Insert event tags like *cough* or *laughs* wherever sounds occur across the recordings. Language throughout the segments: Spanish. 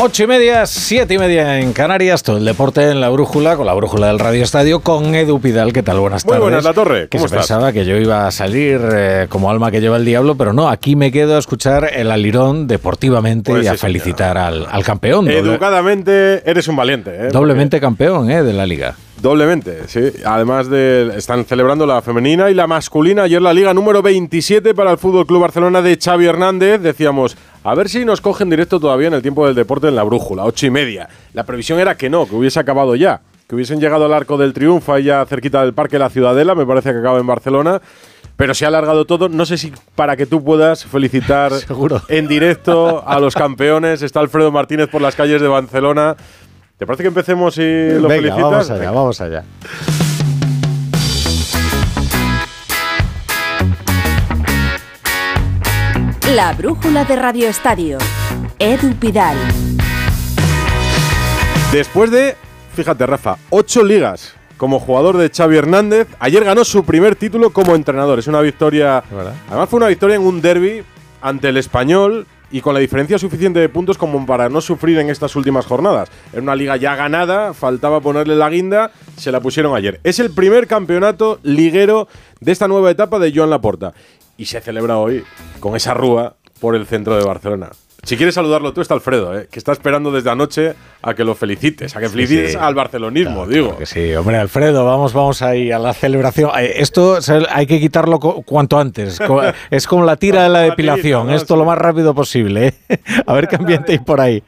Ocho y media, siete y media en Canarias, todo el deporte en la brújula, con la brújula del Radio Estadio, con Edu Pidal. ¿Qué tal? Buenas tardes. Muy buenas, La Torre. Que ¿Cómo se estás? pensaba que yo iba a salir eh, como alma que lleva el diablo, pero no, aquí me quedo a escuchar el alirón deportivamente Pues y a sí, felicitar al, al campeón. Educadamente eres un valiente. ¿eh? doblemente campeón eh, de la liga. Doblemente, sí. Además de están celebrando la femenina y la masculina. Ayer la liga número 27 para el Fútbol Club Barcelona de Xavi Hernández. Decíamos, a ver si nos cogen directo todavía en el tiempo del deporte en la brújula, ocho y media. La previsión era que no, que hubiese acabado ya. Que hubiesen llegado al arco del triunfo ahí ya cerquita del Parque La Ciudadela, me parece que acaba en Barcelona. Pero se ha alargado todo. No sé si para que tú puedas felicitar *laughs* Seguro. en directo a los campeones. Está Alfredo Martínez por las calles de Barcelona. ¿Te parece que empecemos y lo Venga, felicitas? vamos allá, Venga. vamos allá. La brújula de Radio Estadio. Edu Pidal. Después de, fíjate Rafa, ocho ligas como jugador de Xavi Hernández, ayer ganó su primer título como entrenador. Es una victoria, ¿Verdad? además fue una victoria en un derby ante el español y con la diferencia suficiente de puntos como para no sufrir en estas últimas jornadas. Era una liga ya ganada, faltaba ponerle la guinda, se la pusieron ayer. Es el primer campeonato liguero de esta nueva etapa de Joan Laporta y se celebra hoy con esa rúa por el centro de Barcelona. Si quieres saludarlo tú, está Alfredo, ¿eh? que está esperando desde anoche a que lo felicites, a que felicites sí. al barcelonismo, Claro, digo. claro que sí, hombre, Alfredo, vamos, vamos ahí a la celebración. Eh, Esto hay que quitarlo cu- cuanto antes. *laughs* Es como la tira de la La depilación. Esto Sí. lo más rápido posible. ¿eh? *laughs* A ver qué ambiente hay por ahí.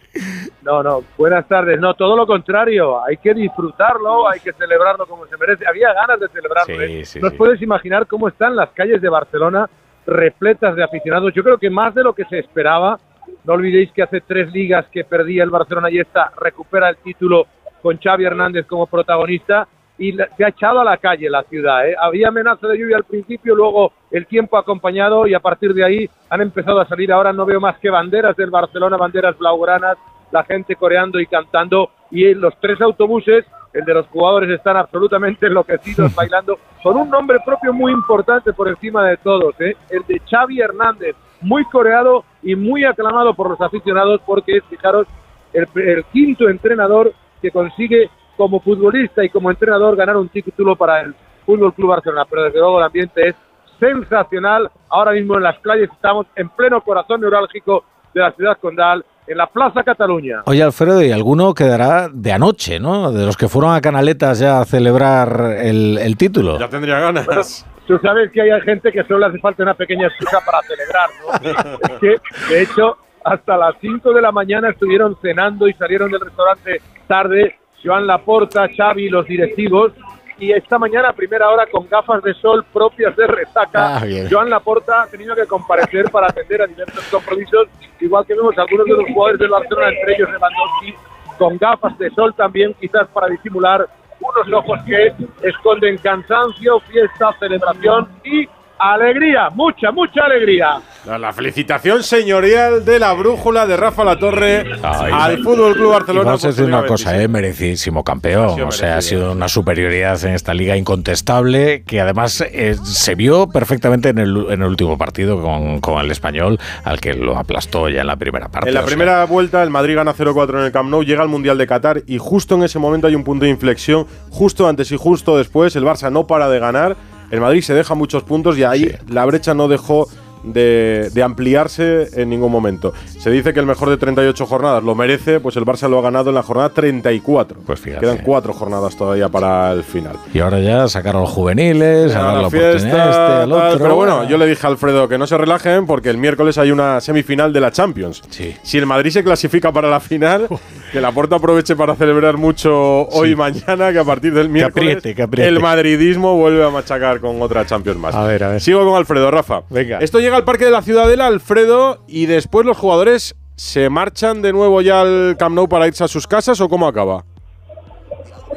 No, no, buenas tardes. No, todo lo contrario. Hay que disfrutarlo, hay que celebrarlo como se merece. Había ganas de celebrarlo. Sí, ¿eh? sí, ¿No os sí. puedes imaginar cómo están las calles de Barcelona repletas de aficionados? Yo creo que más de lo que se esperaba. No olvidéis que hace tres ligas que perdía el Barcelona y esta recupera el título con Xavi Hernández como protagonista y se ha echado a la calle la ciudad. ¿eh? Había amenaza de lluvia al principio, luego el tiempo ha acompañado y a partir de ahí han empezado a salir. Ahora no veo más que banderas del Barcelona, banderas blaugranas, la gente coreando y cantando y los tres autobuses, el de los jugadores están absolutamente *laughs* enloquecidos bailando con un nombre propio muy importante por encima de todos, ¿eh? el de Xavi Hernández, muy coreado y muy aclamado por los aficionados porque es, fijaros, el, quinto entrenador que consigue como futbolista y como entrenador ganar un título para el Fútbol Club Barcelona, pero desde luego el ambiente es sensacional. Ahora mismo en las calles estamos en pleno corazón neurálgico de la ciudad condal, en la Plaza Cataluña. Oye, Alfredo, y alguno quedará de anoche, ¿no? De los que fueron a Canaletas ya a celebrar el, el título. Ya tendría ganas. Tú sabes que hay gente que solo le hace falta una pequeña excusa para celebrar, ¿no? es que, de hecho, hasta las 5 de la mañana estuvieron cenando y salieron del restaurante tarde Joan Laporta, Xavi y los directivos. Y esta mañana, a primera hora, con gafas de sol propias de resaca, Ah. Joan Laporta ha tenido que comparecer para atender a diversos compromisos, igual que vemos algunos de los jugadores del Barcelona, entre ellos Lewandowski, con gafas de sol también, quizás para disimular unos ojos que esconden cansancio, fiesta, celebración y alegría, mucha, mucha alegría. La, la felicitación señorial de la brújula de Rafa La Torre al. Fútbol Club Barcelona. vamos a decir una cosa, 26. ¿eh? merecidísimo campeón. Ha sido o sea, ha sido una superioridad en esta liga incontestable que además eh, se vio perfectamente en el, en el último partido con, con el español, al que lo aplastó ya en la primera parte. En la sea, primera vuelta, el Madrid gana 0-4 en el Camp Nou, llega al Mundial de Qatar y justo en ese momento hay un punto de inflexión. Justo antes y justo después, el Barça no para de ganar. El Madrid se deja muchos puntos y ahí la brecha no dejó de, de ampliarse en ningún momento. Se dice que el mejor de 38 jornadas lo merece, pues el Barça lo ha ganado en la jornada 34. Pues fíjate. Quedan cuatro jornadas todavía para el final. Y ahora ya sacaron los juveniles, a a dar la a este, al otro. pero bueno, yo le dije a Alfredo que no se relajen porque el miércoles hay una semifinal de la Champions. Sí. Si el Madrid se clasifica para la final, que la Porta aproveche para celebrar mucho hoy y mañana, que a partir del miércoles apriete, que apriete. el madridismo vuelve a machacar con otra Champions más. A ver, a ver. Sigo con Alfredo, Rafa. Venga. Esto llega al Parque de la Ciudadela, Alfredo, y después los jugadores se marchan de nuevo ya al Camp Nou para irse a sus casas o cómo acaba?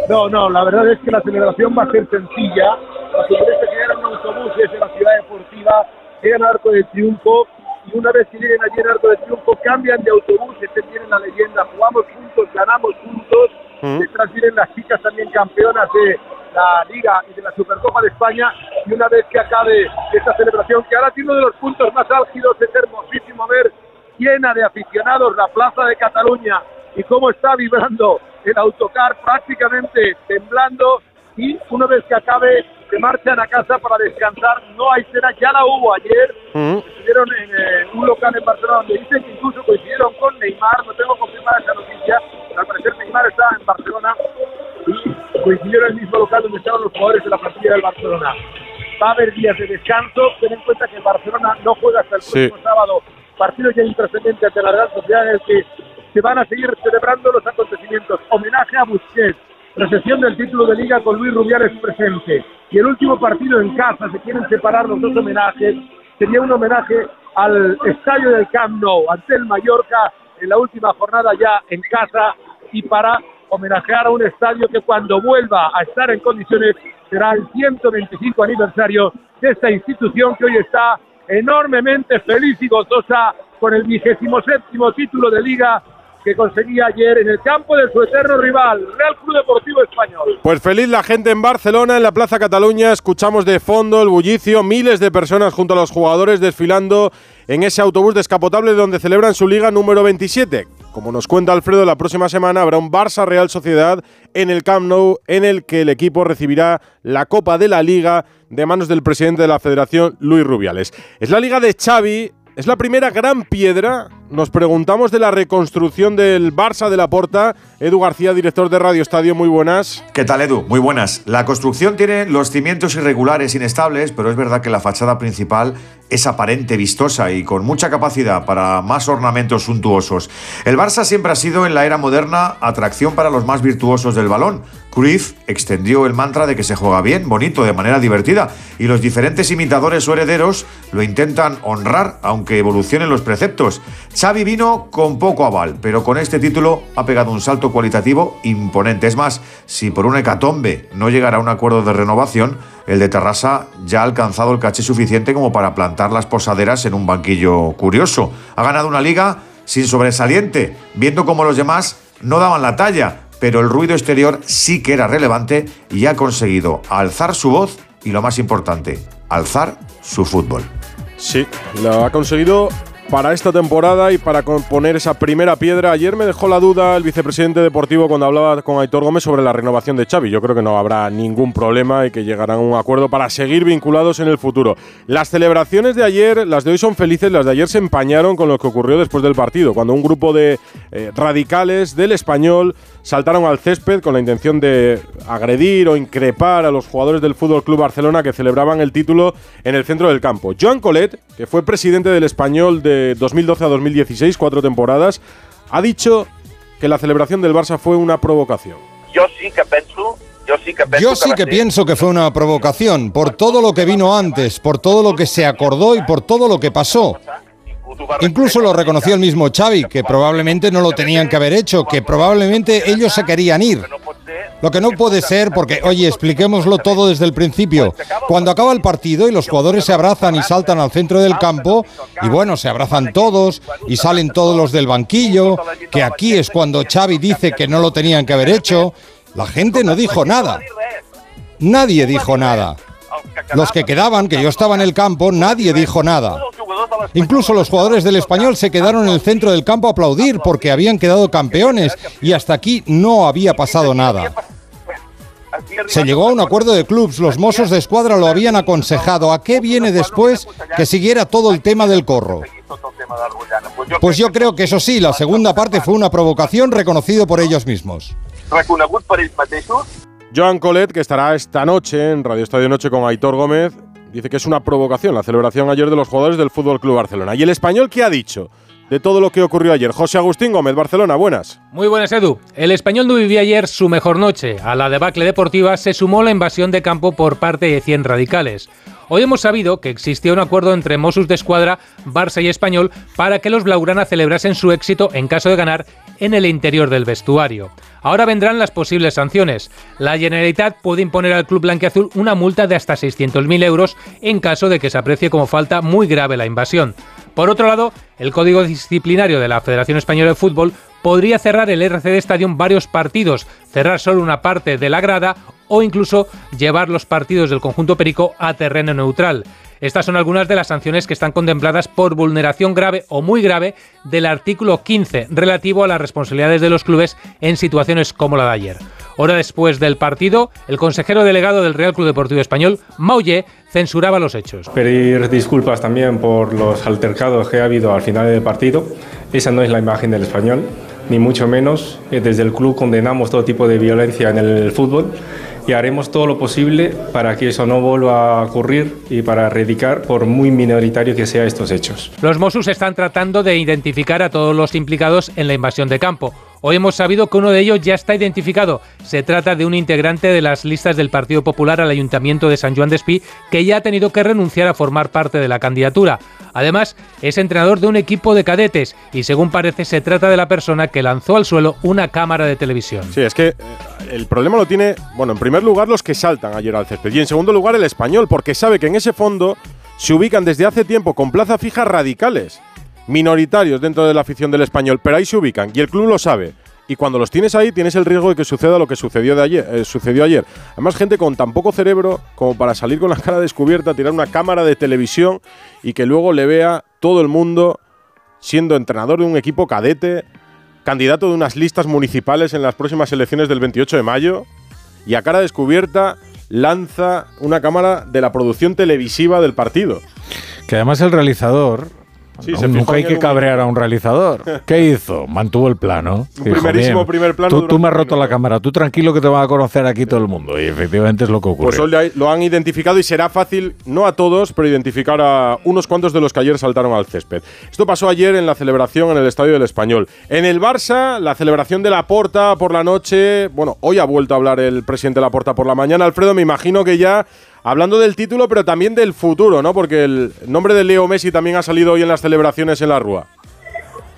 No, no, la verdad es que la celebración va a ser sencilla. Los futbolistas llegan en autobuses en la ciudad deportiva, llegan al Arco del Triunfo y una vez que lleguen allí en Arco del Triunfo cambian de autobús, este tienen la leyenda, jugamos juntos, ganamos juntos, Mm. detrás vienen las chicas también campeonas de la Liga y de la Supercopa de España y una vez que acabe esta celebración, que ahora tiene uno de los puntos más álgidos, es hermosísimo ver llena de aficionados la Plaza de Cataluña y cómo está vibrando el autocar prácticamente temblando y una vez que acabe se marchan a casa para descansar. No hay cena, ya la hubo ayer. Estuvieron en eh, un local en Barcelona donde dicen que incluso coincidieron con Neymar. No tengo confirmada esa noticia. Al parecer Neymar está en Barcelona y coincidieron en el mismo local donde estaban los jugadores de la plantilla del Barcelona. Va a haber días de descanso. Ten en cuenta que el Barcelona no juega hasta el próximo sábado. Partido ya intrascendente ante la Real Sociedad en el que se van a seguir celebrando los acontecimientos. Homenaje a Busquets, recepción del título de liga con Luis Rubiales presente. Y el último partido en casa, se quieren separar los dos homenajes, sería un homenaje al estadio del Camp Nou, ante el Mallorca, en la última jornada ya en casa, y para homenajear a un estadio que cuando vuelva a estar en condiciones será el 125 aniversario de esta institución que hoy está enormemente feliz y gozosa con el vigésimo séptimo título de liga que conseguía ayer en el campo de su eterno rival, Real Club Deportivo Español. Pues feliz la gente en Barcelona, en la Plaza Cataluña, escuchamos de fondo el bullicio, miles de personas junto a los jugadores desfilando en ese autobús descapotable donde celebran su liga número 27. Como nos cuenta Alfredo, la próxima semana habrá un Barça Real Sociedad en el Camp Nou en el que el equipo recibirá la Copa de la Liga de manos del presidente de la Federación, Luis Rubiales. Es la liga de Xavi, es la primera gran piedra. Nos preguntamos de la reconstrucción del Barça de la Porta. Edu García, director de Radio Estadio, muy buenas. ¿Qué tal, Edu? Muy buenas. La construcción tiene los cimientos irregulares, inestables, pero es verdad que la fachada principal es aparente, vistosa y con mucha capacidad para más ornamentos suntuosos. El Barça siempre ha sido en la era moderna atracción para los más virtuosos del balón. Cruyff extendió el mantra de que se juega bien, bonito, de manera divertida, y los diferentes imitadores o herederos lo intentan honrar, aunque evolucionen los preceptos. Xavi vino con poco aval, pero con este título ha pegado un salto cualitativo imponente. Es más, si por una hecatombe no llegara a un acuerdo de renovación, el de Terrassa ya ha alcanzado el caché suficiente como para plantar las posaderas en un banquillo curioso. Ha ganado una liga sin sobresaliente, viendo cómo los demás no daban la talla, pero el ruido exterior sí que era relevante y ha conseguido alzar su voz y lo más importante, alzar su fútbol. Sí, lo ha conseguido para esta temporada y para poner esa primera piedra. Ayer me dejó la duda el vicepresidente deportivo cuando hablaba con Aitor Gómez sobre la renovación de Xavi. Yo creo que no habrá ningún problema y que llegarán a un acuerdo para seguir vinculados en el futuro. Las celebraciones de ayer, las de hoy son felices, las de ayer se empañaron con lo que ocurrió después del partido, cuando un grupo de eh, radicales del español saltaron al césped con la intención de agredir o increpar a los jugadores del Fútbol Club Barcelona que celebraban el título en el centro del campo. Joan Colet, que fue presidente del español de 2012 a 2016, cuatro temporadas, ha dicho que la celebración del Barça fue una provocación. Yo sí que pienso yo sí que, Yo sí que pienso que fue una provocación, por todo lo que vino antes, por todo lo que se acordó y por todo lo que pasó. Incluso lo reconoció el mismo Xavi, que probablemente no lo tenían que haber hecho, que probablemente ellos se querían ir. Lo que no puede ser, porque, oye, expliquémoslo todo desde el principio. Cuando acaba el partido y los jugadores se abrazan y saltan al centro del campo, y bueno, se abrazan todos y salen todos los del banquillo, que aquí es cuando Xavi dice que no lo tenían que haber hecho, la gente no dijo nada. Nadie dijo nada. Los que quedaban, que yo estaba en el campo, nadie dijo nada. Incluso los jugadores del español se quedaron en el centro del campo a aplaudir porque habían quedado campeones y hasta aquí no había pasado nada. Se llegó a un acuerdo de clubs, los mozos de escuadra lo habían aconsejado. ¿A qué viene después que siguiera todo el tema del corro? Pues yo creo que eso sí, la segunda parte fue una provocación reconocido por ellos mismos. Joan Colet, que estará esta noche en Radio Estadio Noche con Aitor Gómez, dice que es una provocación la celebración ayer de los jugadores del Fútbol Club Barcelona. ¿Y el español qué ha dicho? De todo lo que ocurrió ayer. José Agustín Gómez, Barcelona, buenas. Muy buenas, Edu. El español no vivía ayer su mejor noche. A la debacle deportiva se sumó la invasión de campo por parte de 100 radicales. Hoy hemos sabido que existía un acuerdo entre Mossos de Escuadra, Barça y Español para que los Blaugrana celebrasen su éxito en caso de ganar en el interior del vestuario. Ahora vendrán las posibles sanciones. La Generalitat puede imponer al club blanquiazul una multa de hasta 600.000 euros en caso de que se aprecie como falta muy grave la invasión. Por otro lado, el Código Disciplinario de la Federación Española de Fútbol podría cerrar el RCD Stadium varios partidos, cerrar solo una parte de la grada o incluso llevar los partidos del conjunto perico a terreno neutral. Estas son algunas de las sanciones que están contempladas por vulneración grave o muy grave del artículo 15 relativo a las responsabilidades de los clubes en situaciones como la de ayer. Hora después del partido, el consejero delegado del Real Club Deportivo Español, Maulle, censuraba los hechos. Pedir disculpas también por los altercados que ha habido al final del partido. Esa no es la imagen del español, ni mucho menos. Eh, Desde el club condenamos todo tipo de violencia en el fútbol y haremos todo lo posible para que eso no vuelva a ocurrir y para erradicar, por muy minoritario que sea estos hechos. Los Mossos están tratando de identificar a todos los implicados en la invasión de campo. Hoy hemos sabido que uno de ellos ya está identificado. Se trata de un integrante de las listas del Partido Popular al Ayuntamiento de San Juan de Espí que ya ha tenido que renunciar a formar parte de la candidatura. Además, es entrenador de un equipo de cadetes y según parece se trata de la persona que lanzó al suelo una cámara de televisión. Sí, es que eh, el problema lo tiene, bueno, en primer lugar los que saltan ayer al césped y en segundo lugar el español, porque sabe que en ese fondo se ubican desde hace tiempo con plaza fija radicales, minoritarios dentro de la afición del español, pero ahí se ubican y el club lo sabe. Y cuando los tienes ahí, tienes el riesgo de que suceda lo que sucedió, de ayer, eh, sucedió ayer. Además, gente con tan poco cerebro como para salir con la cara descubierta, tirar una cámara de televisión y que luego le vea todo el mundo siendo entrenador de un equipo cadete, candidato de unas listas municipales en las próximas elecciones del 28 de mayo, y a cara descubierta lanza una cámara de la producción televisiva del partido. Que además el realizador. Sí, no, se nunca hay que cabrear a un realizador. *laughs* ¿Qué hizo? Mantuvo el plano. Un primerísimo primer plano Tú, me has roto la cámara. Tú tranquilo que te va a conocer aquí todo el mundo. Y efectivamente es lo que ocurre. Pues lo han identificado y será fácil, no a todos, pero identificar a unos cuantos de los que ayer saltaron al césped. Esto pasó ayer en la celebración en el Estadio del Español. En el Barça, la celebración de la Porta por la noche. Bueno, hoy ha vuelto a hablar el presidente de la Porta por la mañana. Alfredo, me imagino que ya hablando del título, pero también del futuro, ¿no? Porque el nombre de Leo Messi también ha salido hoy en las celebraciones en la Rúa.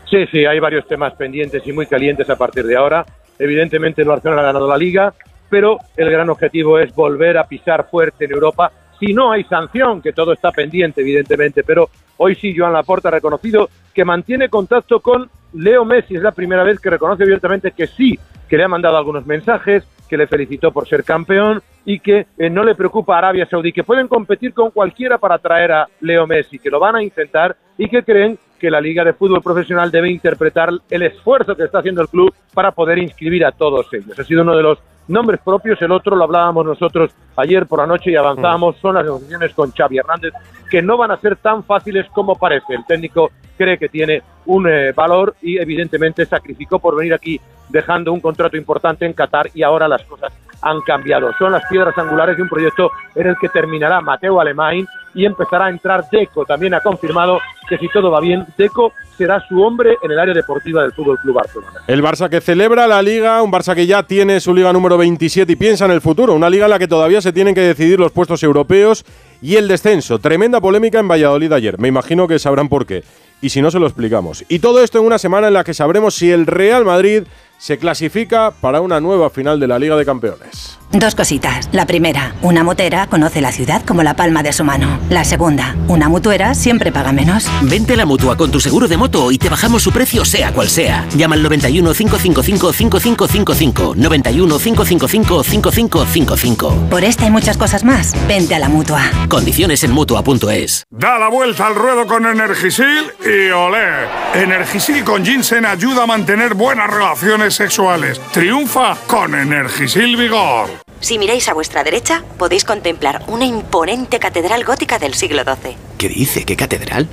Sí, sí, hay varios temas pendientes y muy calientes a partir de ahora. Evidentemente el Barcelona ha ganado la liga, pero el gran objetivo es volver a pisar fuerte en Europa. Si no hay sanción, que todo está pendiente, evidentemente, pero hoy sí Joan Laporta ha reconocido que mantiene contacto con Leo Messi. Es la primera vez que reconoce abiertamente que sí, que le ha mandado algunos mensajes, que le felicitó por ser campeón y que eh, no le preocupa a Arabia Saudí, que pueden competir con cualquiera para traer a Leo Messi, que lo van a intentar y que creen que la Liga de Fútbol Profesional debe interpretar el esfuerzo que está haciendo el club para poder inscribir a todos ellos. Ha sido uno de los nombres propios, el otro lo hablábamos nosotros ayer por la noche y avanzábamos, son las negociaciones con Xavi Hernández, que no van a ser tan fáciles como parece. El técnico cree que tiene un eh, valor y evidentemente sacrificó por venir aquí dejando un contrato importante en Qatar y ahora las cosas han cambiado. Son las piedras angulares de un proyecto en el que terminará Mateo Alemán y empezará a entrar Deco. También ha confirmado que si todo va bien, Deco será su hombre en el área deportiva del Fútbol Club Barcelona. El Barça que celebra la liga, un Barça que ya tiene su liga número 27 y piensa en el futuro, una liga en la que todavía se tienen que decidir los puestos europeos y el descenso. Tremenda polémica en Valladolid ayer, me imagino que sabrán por qué. Y si no, se lo explicamos. Y todo esto en una semana en la que sabremos si el Real Madrid se clasifica para una nueva final de la Liga de Campeones. Dos cositas. La primera, una motera conoce la ciudad como la palma de su mano. La segunda, una mutuera siempre paga menos. Vente a la mutua con tu seguro de moto y te bajamos su precio sea cual sea. Llama al 91 555 5555. 91 555 5555. Por esta y muchas cosas más, vente a la mutua. Condiciones en mutua.es. Da la vuelta al ruedo con Energisil y olé. Energisil con ginseng ayuda a mantener buenas relaciones sexuales. Triunfa con Energisil Vigor. Si miráis a vuestra derecha, podéis contemplar una imponente catedral gótica del siglo XII. ¿Qué dice? ¿Qué catedral?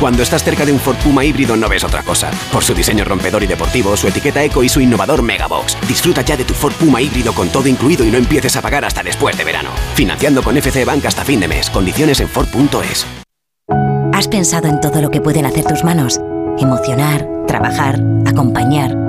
Cuando estás cerca de un Ford Puma híbrido no ves otra cosa. Por su diseño rompedor y deportivo, su etiqueta eco y su innovador Megabox. Disfruta ya de tu Ford Puma híbrido con todo incluido y no empieces a pagar hasta después de verano. Financiando con FC Bank hasta fin de mes. Condiciones en Ford.es. ¿Has pensado en todo lo que pueden hacer tus manos? Emocionar, trabajar, acompañar,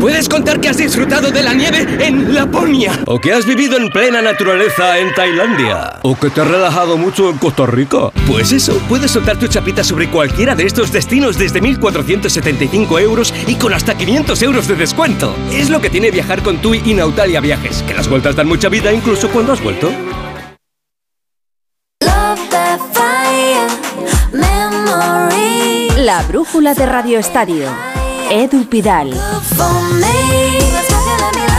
Puedes contar que has disfrutado de la nieve en Laponia. O que has vivido en plena naturaleza en Tailandia. O que te has relajado mucho en Costa Rica. Pues eso, puedes soltar tu chapita sobre cualquiera de estos destinos desde 1.475 euros y con hasta 500 euros de descuento. Es lo que tiene viajar con TUI y Nautalia Viajes, que las vueltas dan mucha vida incluso cuando has vuelto. Love that fire. La brújula de Radio Estadio. Edu Pidal.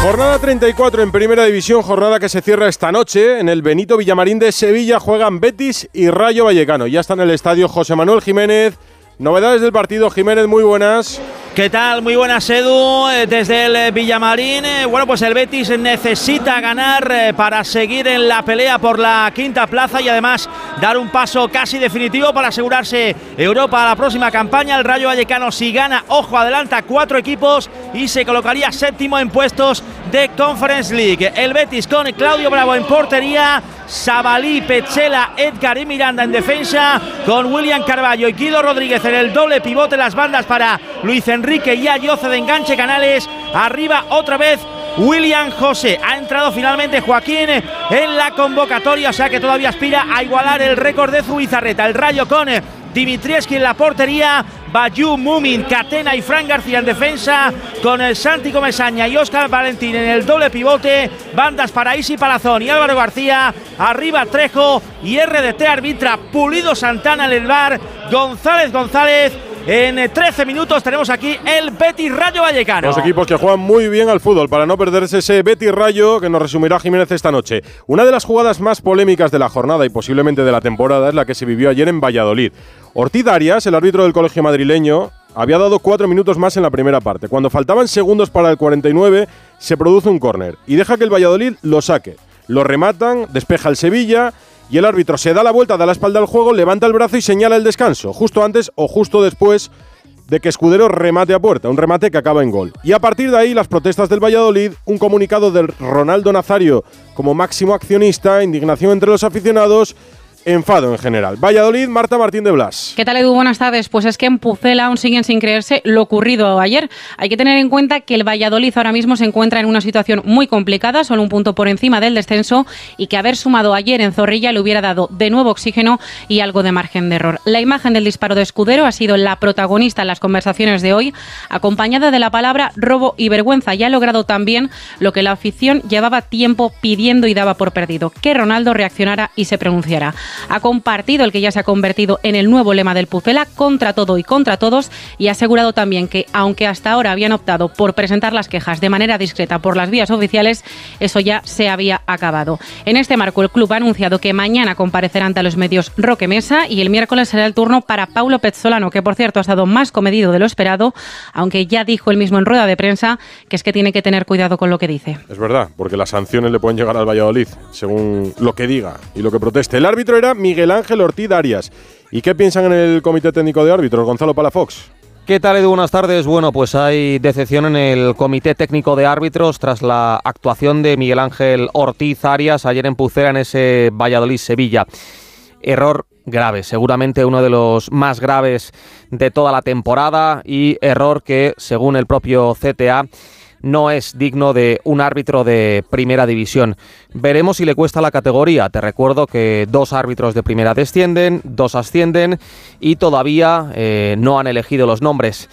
Jornada 34 en Primera División, jornada que se cierra esta noche. En el Benito Villamarín de Sevilla juegan Betis y Rayo Vallecano. Ya está en el estadio José Manuel Jiménez. Novedades del partido, Jiménez, muy buenas. ¿Qué tal? Muy buenas, Edu. Eh, desde el eh, Villamarín. Eh, bueno, pues el Betis necesita ganar para seguir en la pelea por la quinta plaza y además dar un paso casi definitivo para asegurarse Europa a la próxima campaña. El Rayo Vallecano, si gana, ojo, adelanta cuatro equipos y se colocaría séptimo en puestos de Conference League. El Betis con Claudio Bravo en portería. Sabalí, Pechela, Edgar y Miranda en defensa, con William Carballo y Guido Rodríguez en el doble pivote las bandas para Luis Enrique y Ayoce de enganche Canales. Arriba otra vez William José. Ha entrado finalmente Joaquín en la convocatoria, o sea que todavía aspira a igualar el récord de Zubizarreta. El Rayo con Dimitrieski en la portería, Bayú, Mumin, Catena y Fran García en defensa, con el Santi Comesaña y Oscar Valentín en el doble pivote, bandas para Isi Palazón y Álvaro García, arriba Trejo y RDT arbitra Pulido Santana en el bar, González González en 13 minutos tenemos aquí el Betis Rayo Vallecano. Los equipos que juegan muy bien al fútbol para no perderse ese Betis Rayo que nos resumirá Jiménez esta noche. Una de las jugadas más polémicas de la jornada y posiblemente de la temporada es la que se vivió ayer en Valladolid. Ortiz Arias, el árbitro del colegio madrileño, había dado cuatro minutos más en la primera parte. Cuando faltaban segundos para el 49, se produce un córner y deja que el Valladolid lo saque. Lo rematan, despeja el Sevilla y el árbitro se da la vuelta, da la espalda al juego, levanta el brazo y señala el descanso, justo antes o justo después de que Escudero remate a puerta, un remate que acaba en gol. Y a partir de ahí las protestas del Valladolid, un comunicado de Ronaldo Nazario como máximo accionista, indignación entre los aficionados enfado en general. Valladolid, Marta Martín de Blas. ¿Qué tal, Edu? Buenas tardes. Pues es que en Pucela aún siguen sin creerse lo ocurrido ayer. Hay que tener en cuenta que el Valladolid ahora mismo se encuentra en una situación muy complicada, solo un punto por encima del descenso, y que haber sumado ayer en Zorrilla le hubiera dado de nuevo oxígeno y algo de margen de error. La imagen del disparo de Escudero ha sido la protagonista en las conversaciones de hoy, acompañada de la palabra robo y vergüenza, y ha logrado también lo que la afición llevaba tiempo pidiendo y daba por perdido, que Ronaldo reaccionara y se pronunciara ha compartido el que ya se ha convertido en el nuevo lema del Pucela, contra todo y contra todos, y ha asegurado también que, aunque hasta ahora habían optado por presentar las quejas de manera discreta por las vías oficiales, eso ya se había acabado. En este marco, el club ha anunciado que mañana comparecerá ante los medios Roque Mesa y el miércoles será el turno para Paulo Pezzolano, que por cierto ha estado más comedido de lo esperado, aunque ya dijo él mismo en rueda de prensa que es que tiene que tener cuidado con lo que dice. Es verdad, porque las sanciones le pueden llegar al Valladolid, según lo que diga y lo que proteste. El árbitro era Miguel Ángel Ortiz Arias. ¿Y qué piensan en el Comité Técnico de Árbitros, Gonzalo Palafox? ¿Qué tal, Edu? Buenas tardes. Bueno, pues hay decepción en el Comité Técnico de Árbitros tras la actuación de Miguel Ángel Ortiz Arias ayer en Pucera en ese Valladolid-Sevilla. Error grave, seguramente uno de los más graves de toda la temporada y error que, según el propio CTA, no es digno de un árbitro de primera división. Veremos si le cuesta la categoría. Te recuerdo que dos árbitros de primera descienden, dos ascienden y todavía eh, no han elegido los nombres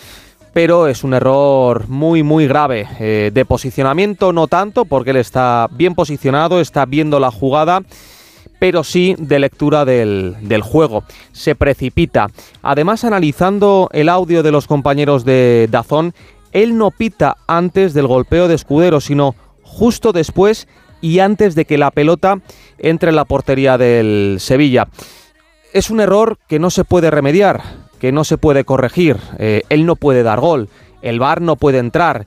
pero es un error muy muy grave. Eh, de posicionamiento no tanto, porque él está bien posicionado, está viendo la jugada, pero sí de lectura del, del, juego. Se precipita. Además, analizando el audio de los compañeros de Dazón, él no pita antes del golpeo de Escudero, sino justo después y antes de que la pelota entre en la portería del Sevilla. Es un error que no se puede remediar, que no se puede corregir. Eh, él no puede dar gol, el VAR no puede entrar,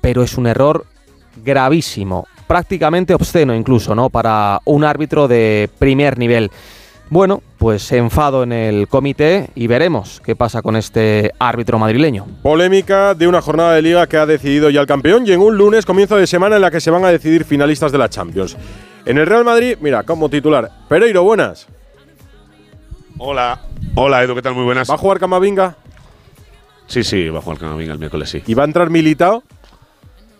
pero es un error gravísimo, prácticamente obsceno incluso, ¿no? Para un árbitro de primer nivel. Bueno, pues enfado en el comité y veremos qué pasa con este árbitro madrileño. Polémica de una jornada de liga que ha decidido ya el campeón y en un lunes comienzo de semana en la que se van a decidir finalistas de la Champions. En el Real Madrid, mira, como titular, Pereiro, buenas. Hola, hola Edu, ¿qué tal? Muy buenas. ¿Va a jugar Camavinga? Sí, sí, va a jugar Camavinga el miércoles, sí. ¿Y va a entrar Militao?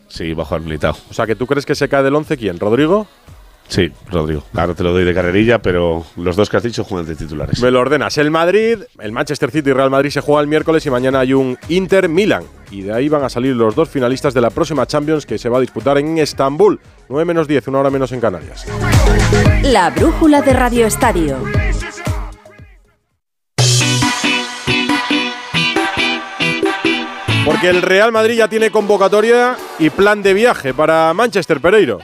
Sí, va a jugar Militao. O sea, que tú crees que se cae del 11 quién, ¿Rodrigo? Sí, Rodrigo. Ahora te lo doy de carrerilla, pero los dos que has dicho juegan de titulares. Me lo ordenas. El Madrid, el Manchester City y Real Madrid se juega el miércoles y mañana hay un Inter Milan. Y de ahí van a salir los dos finalistas de la próxima Champions que se va a disputar en Estambul. 9 menos 10, una hora menos en Canarias. La brújula de Radio Estadio. porque el Real Madrid ya tiene convocatoria y plan de viaje para Manchester, Pereiro.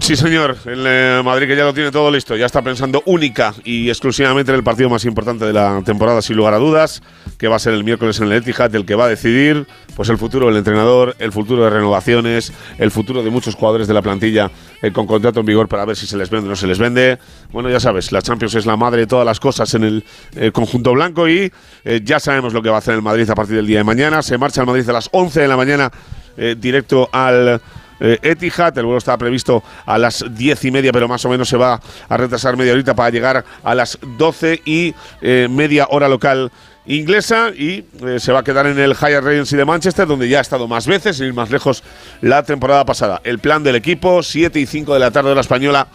Sí, señor. El eh, Madrid que ya lo tiene todo listo. Ya está pensando única y exclusivamente en el partido más importante de la temporada, sin lugar a dudas, que va a ser el miércoles en el Etihad, el que va a decidir pues el futuro del entrenador, el futuro de renovaciones, el futuro de muchos jugadores de la plantilla eh, con contrato en vigor para ver si se les vende o no se les vende. Bueno, ya sabes, la Champions es la madre de todas las cosas en el eh, conjunto blanco y ya sabemos lo que va a hacer el Madrid a partir del día de mañana. Se marcha el Madrid a las 11 de la mañana directo al eh, Etihad. El vuelo estaba previsto a las diez y media, pero más o menos se va a retrasar media horita para llegar a las 12 y eh, media hora local inglesa y eh, se va a quedar en el Hyatt Regency de Manchester, donde ya ha estado más veces, sin ir más lejos, la temporada pasada. El plan del equipo, 7 y 5 de la tarde de la española,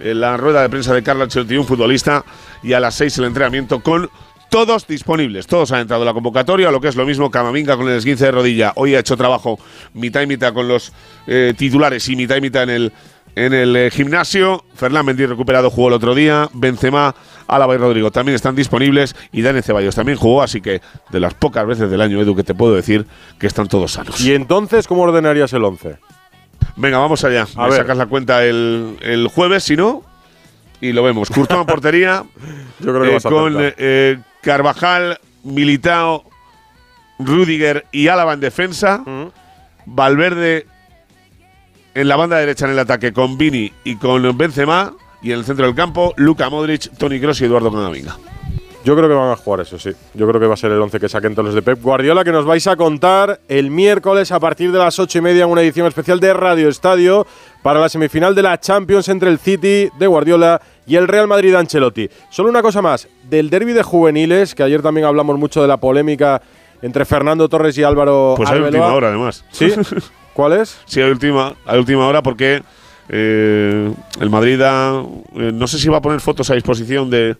en la rueda de prensa de Carlo Ancelotti, un futbolista, y a las 6 el entrenamiento con todos disponibles. Todos han entrado en la convocatoria, lo que es lo mismo Camavinga con el esguince de rodilla. Hoy ha hecho trabajo mitad y mitad con los eh, titulares y mitad y mitad en el, en el eh, gimnasio. Fernán Mendy recuperado jugó el otro día. Benzema, Álava y Rodrigo también están disponibles. Y Dani Ceballos también jugó, así que de las pocas veces del año, Edu, que te puedo decir que están todos sanos. ¿Y entonces cómo ordenarías el 11? Venga, vamos allá. A Me ver. sacas la cuenta el, el jueves, si no, y lo vemos. Courtois en portería. *laughs* Yo creo que eh, vas a con eh, Carvajal, Militao, Rudiger y Álava en defensa. Valverde en la banda derecha en el ataque con Vini y con Benzema. Y en el centro del campo, Luka Modric, Tony Kroos y Eduardo Camavinga. Yo creo que van a jugar eso, sí. Yo creo que va a ser el 11 que saquen todos los de Pep Guardiola, que nos vais a contar el miércoles a partir de las 8 y media en una edición especial de Radio Estadio para la semifinal de la Champions entre el City de Guardiola y el Real Madrid de Ancelotti. Solo una cosa más, del derby de juveniles, que ayer también hablamos mucho de la polémica entre Fernando Torres y Álvaro Pues hay última hora, además. ¿Sí? *laughs* ¿Cuál es? Sí, hay última, hay última hora porque eh, el Madrid eh, no sé si va a poner fotos a disposición de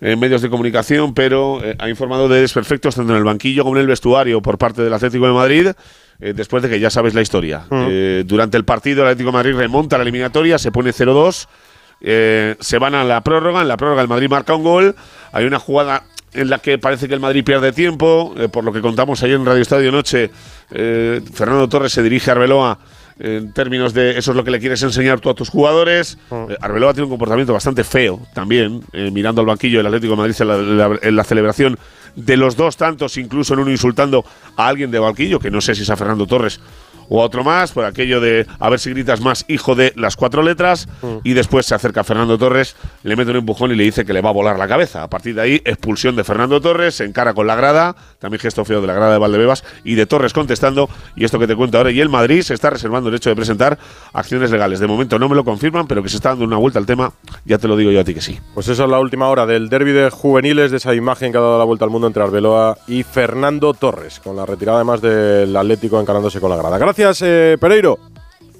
eh, medios de comunicación, pero ha informado de desperfectos tanto en el banquillo como en el vestuario por parte del Atlético de Madrid. después de que ya sabes la historia. Eh, durante el partido, el Atlético de Madrid remonta la eliminatoria, se pone 0-2, eh, se van a la prórroga. En la prórroga, el Madrid marca un gol. Hay una jugada en la que parece que el Madrid pierde tiempo. eh, por lo que contamos ayer en Radio Estadio Noche, eh, Fernando Torres se dirige a Arbeloa en términos de eso es lo que le quieres enseñar tú a tus jugadores. Eh, Arbeloa tiene un comportamiento bastante feo también, eh, mirando al banquillo del Atlético de Madrid en la, la- en la celebración de los dos tantos, incluso en uno insultando a alguien de banquillo, que no sé si es a Fernando Torres o a otro más, por aquello de a ver si gritas más hijo de las cuatro letras, y después se acerca a Fernando Torres, le mete un empujón y le dice que le va a volar la cabeza. A partir de ahí, expulsión de Fernando Torres, se encara con la grada, también gesto feo de la grada de Valdebebas, y de Torres contestando, y esto que te cuento ahora, y el Madrid se está reservando el hecho de presentar acciones legales. De momento no me lo confirman, pero que se está dando una vuelta al tema, ya te lo digo yo a ti que sí. Pues esa es la última hora del derby de juveniles, de esa imagen que ha dado la vuelta al mundo entre Arbeloa y Fernando Torres, con la retirada además del Atlético encarándose con la grada. Gracias, eh, Pereiro.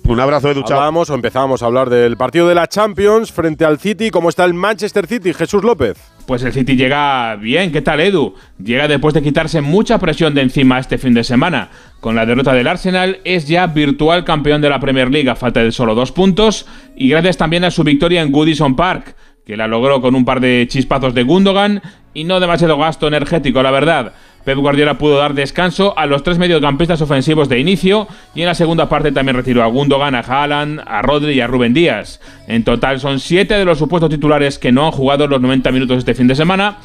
Un abrazo, Edu. chao. Hablábamos o empezábamos a hablar del partido de la Champions frente al City. ¿Cómo está el Manchester City? Jesús López. Pues el City llega bien, ¿qué tal Edu? Llega después de quitarse mucha presión de encima este fin de semana. Con la derrota del Arsenal es ya virtual campeón de la Premier League a falta de solo dos puntos y gracias también a su victoria en Goodison Park, que la logró con un par de chispazos de Gundogan y no demasiado gasto energético, la verdad. Pep Guardiola pudo dar descanso a los tres mediocampistas ofensivos de inicio y en la segunda parte también retiró a Gundogan, a Haaland, a Rodri y a Rubén Díaz. En total son siete de los supuestos titulares que no han jugado los 90 minutos este fin de semana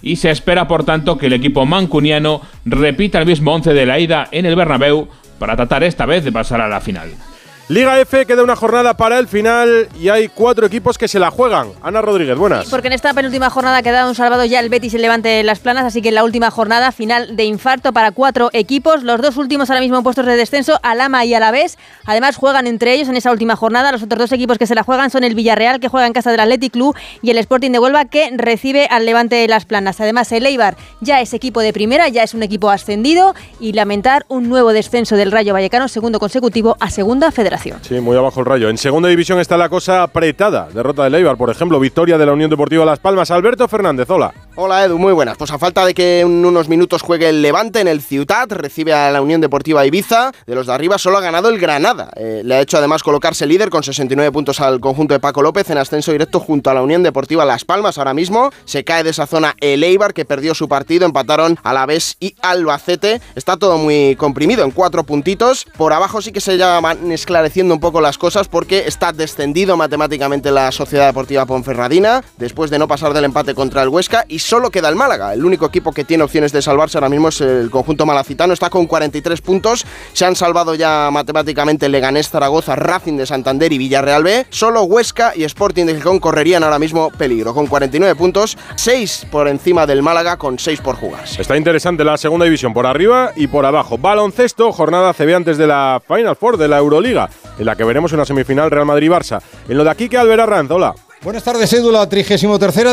y se espera por tanto que el equipo mancuniano repita el mismo 11 de la ida en el Bernabéu para tratar esta vez de pasar a la final. Liga F queda una jornada para el final y hay cuatro equipos que se la juegan. Ana Rodríguez, buenas. Porque en esta penúltima jornada quedaron salvados ya el Betis y el Levante en las planas, así que en la última jornada final de infarto para cuatro equipos, los dos últimos ahora mismo en puestos de descenso, Alama y Alavés. Además juegan entre ellos en esa última jornada. Los otros dos equipos que se la juegan son el Villarreal que juega en casa del Athletic Club y el Sporting de Huelva que recibe al Levante de las planas. Además el Eibar ya es equipo de primera, ya es un equipo ascendido y lamentar un nuevo descenso del Rayo Vallecano, segundo consecutivo a segunda federación. Clasificación. Sí, muy abajo el rayo. En segunda división está la cosa apretada. Derrota del Eibar, por ejemplo, victoria de la Unión Deportiva Las Palmas. Alberto Fernández, hola. Hola Edu, muy buenas. Pues a falta de que en unos minutos juegue el Levante en el Ciutat, recibe a la Unión Deportiva Ibiza. De los de arriba solo ha ganado el Granada. Eh, le ha hecho además colocarse líder con 69 puntos al conjunto de Paco López en ascenso directo junto a la Unión Deportiva Las Palmas. Ahora mismo se cae de esa zona el Eibar que perdió su partido, empataron a la vez y Albacete. Está todo muy comprimido en cuatro puntitos. Por abajo sí que se ya van esclareciendo un poco las cosas porque está descendido matemáticamente la Sociedad Deportiva Ponferradina después de no pasar del empate contra el Huesca y solo queda el Málaga. El único equipo que tiene opciones de salvarse ahora mismo es el conjunto malacitano. Está con 43 puntos. Se han salvado ya matemáticamente Leganés, Zaragoza, Racing de Santander y Villarreal B. Solo Huesca y Sporting de Gijón correrían ahora mismo peligro. Con 49 puntos, 6 por encima del Málaga con 6 por jugarse. Está interesante la segunda división por arriba y por abajo. Baloncesto, jornada CB antes de la Final Four de la Euroliga, en la que veremos una semifinal Real Madrid-Barça. En lo de aquí que Alberto Ranzola. Buenas tardes, Edu. La 33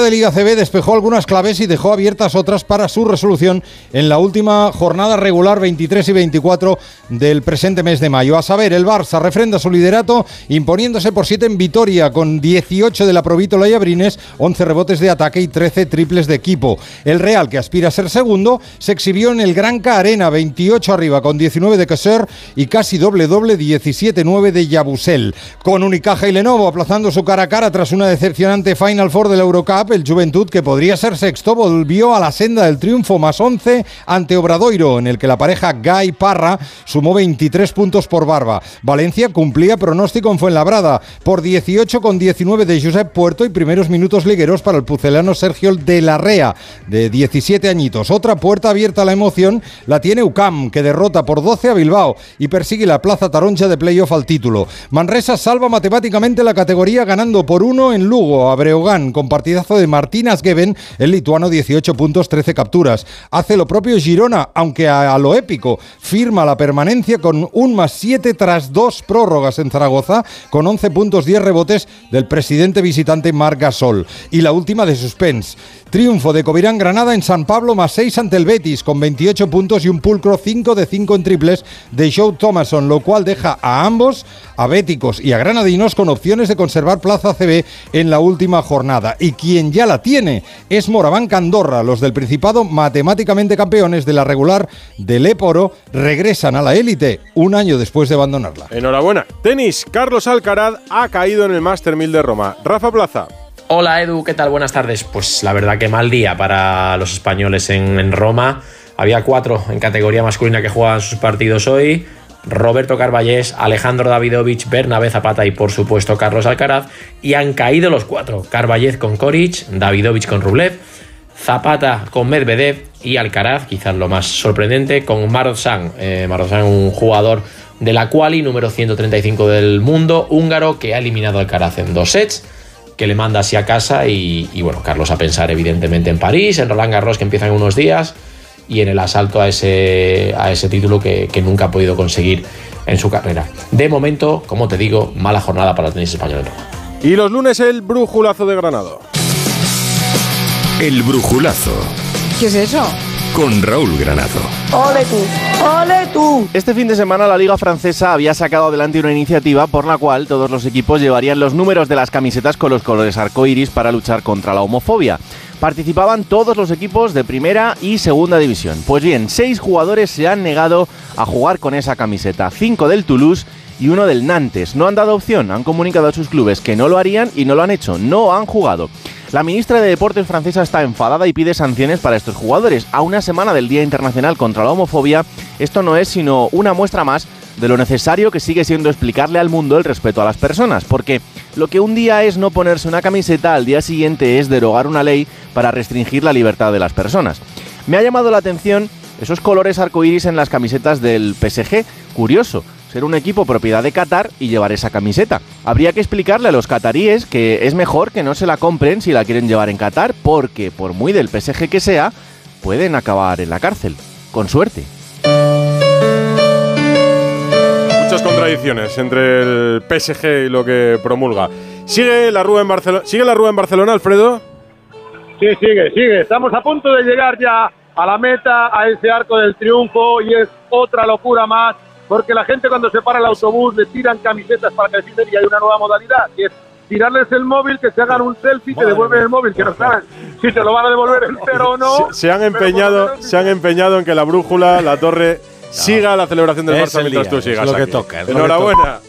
de Liga CB despejó algunas claves y dejó abiertas otras para su resolución en la última jornada regular 23 y 24 del presente mes de mayo. A saber, el Barça refrenda su liderato imponiéndose por 7 en Vitoria con 18 de la Provítola y Abrines, 11 rebotes de ataque y 13 triples de equipo. El Real, que aspira a ser segundo, se exhibió en el Granca Arena 28 arriba con 19 de Kesser y casi doble doble 17-9 de Yabusel. Con Unicaja y Lenovo aplazando su cara a cara tras una decepcionante Final Four de la Eurocup, el Juventud, que podría ser sexto, volvió a la senda del triunfo más 11 ante Obradoiro, en el que la pareja Guy Parra sumó 23 puntos por barba. Valencia cumplía pronóstico en Fuenlabrada por 18 con 19 de Josep Puerto y primeros minutos ligueros para el pucelano Sergio de la Rea, de 17 añitos. Otra puerta abierta a la emoción la tiene UCAM, que derrota por 12 a Bilbao y persigue la plaza taroncha de playoff al título. Manresa salva matemáticamente la categoría ganando por uno en Lugo a Breogán con partidazo de Martínez Geben, el lituano 18 puntos, 13 capturas. Hace lo propio Girona, aunque a, lo épico, firma la permanencia con un más 7 tras dos prórrogas en Zaragoza, con 11 puntos, 10 rebotes del presidente visitante Marc Gasol. Y la última de suspense. Triunfo de Covirán Granada en San Pablo más 6 ante el Betis con 28 puntos y un pulcro 5 de 5 en triples de Joe Thomason, lo cual deja a ambos, a béticos y a granadinos, con opciones de conservar plaza CB en la última jornada. Y quien ya la tiene es Moraván Andorra. Los del Principado, matemáticamente campeones de la regular del Époro, regresan a la élite un año después de abandonarla. Enhorabuena. Tenis, Carlos Alcaraz ha caído en el Master 1000 de Roma. Rafa Plaza. Hola Edu, ¿qué tal? Buenas tardes. Pues la verdad que mal día para los españoles en, en Roma. Había cuatro en categoría masculina que jugaban sus partidos hoy. Roberto Carballés, Alejandro Davidovich, Bernabé Zapata y por supuesto Carlos Alcaraz. Y han caído los cuatro. Carballés con Koric, Davidovich con Rublev, Zapata con Medvedev y Alcaraz, quizás lo más sorprendente, con Marozsan. Eh, Marozsan, un jugador de la quali, número 135 del mundo, húngaro, que ha eliminado a Alcaraz en dos sets que le manda así a casa y, y, bueno, Carlos a pensar evidentemente en París, en Roland Garros que empiezan en unos días y en el asalto a ese, a ese título que, que nunca ha podido conseguir en su carrera. De momento, como te digo, mala jornada para el tenis español. Y los lunes el brujulazo de Granado. El brujulazo. ¿Qué es eso? Con Raúl Granado. ¡Ole tú! ¡Ole tú! Este fin de semana la Liga Francesa había sacado adelante una iniciativa por la cual todos los equipos llevarían los números de las camisetas con los colores arcoíris para luchar contra la homofobia. Participaban todos los equipos de primera y segunda división. Pues bien, seis jugadores se han negado a jugar con esa camiseta. Cinco del Toulouse y uno del Nantes. No han dado opción, han comunicado a sus clubes que no lo harían y no lo han hecho, no han jugado. La ministra de Deportes francesa está enfadada y pide sanciones para estos jugadores. A una semana del Día Internacional contra la Homofobia, esto no es sino una muestra más de lo necesario que sigue siendo explicarle al mundo el respeto a las personas, porque lo que un día es no ponerse una camiseta, al día siguiente es derogar una ley para restringir la libertad de las personas. Me ha llamado la atención esos colores arcoíris en las camisetas del PSG. Curioso, ser un equipo propiedad de Qatar y llevar esa camiseta. Habría que explicarle a los cataríes que es mejor que no se la compren si la quieren llevar en Qatar, porque por muy del PSG que sea, pueden acabar en la cárcel. Con suerte. Muchas contradicciones entre el PSG y lo que promulga. ¿Sigue la Rúa en Barcelona, ¿sigue la Rúa en Barcelona Alfredo? Sí, sigue, sigue. Estamos a punto de llegar ya a la meta, a ese arco del triunfo y es otra locura más porque la gente cuando se para el autobús le tiran camisetas para que le sirven y hay una nueva modalidad, que es tirarles el móvil, que se hagan un selfie, te devuelven el móvil, que no saben si te lo van a devolver *laughs* entero o no. Se, se han empeñado, se han empeñado en que la brújula, la torre, siga la celebración del Barça mientras día, tú sigas. es lo que aquí. toca, es lo que Enhorabuena.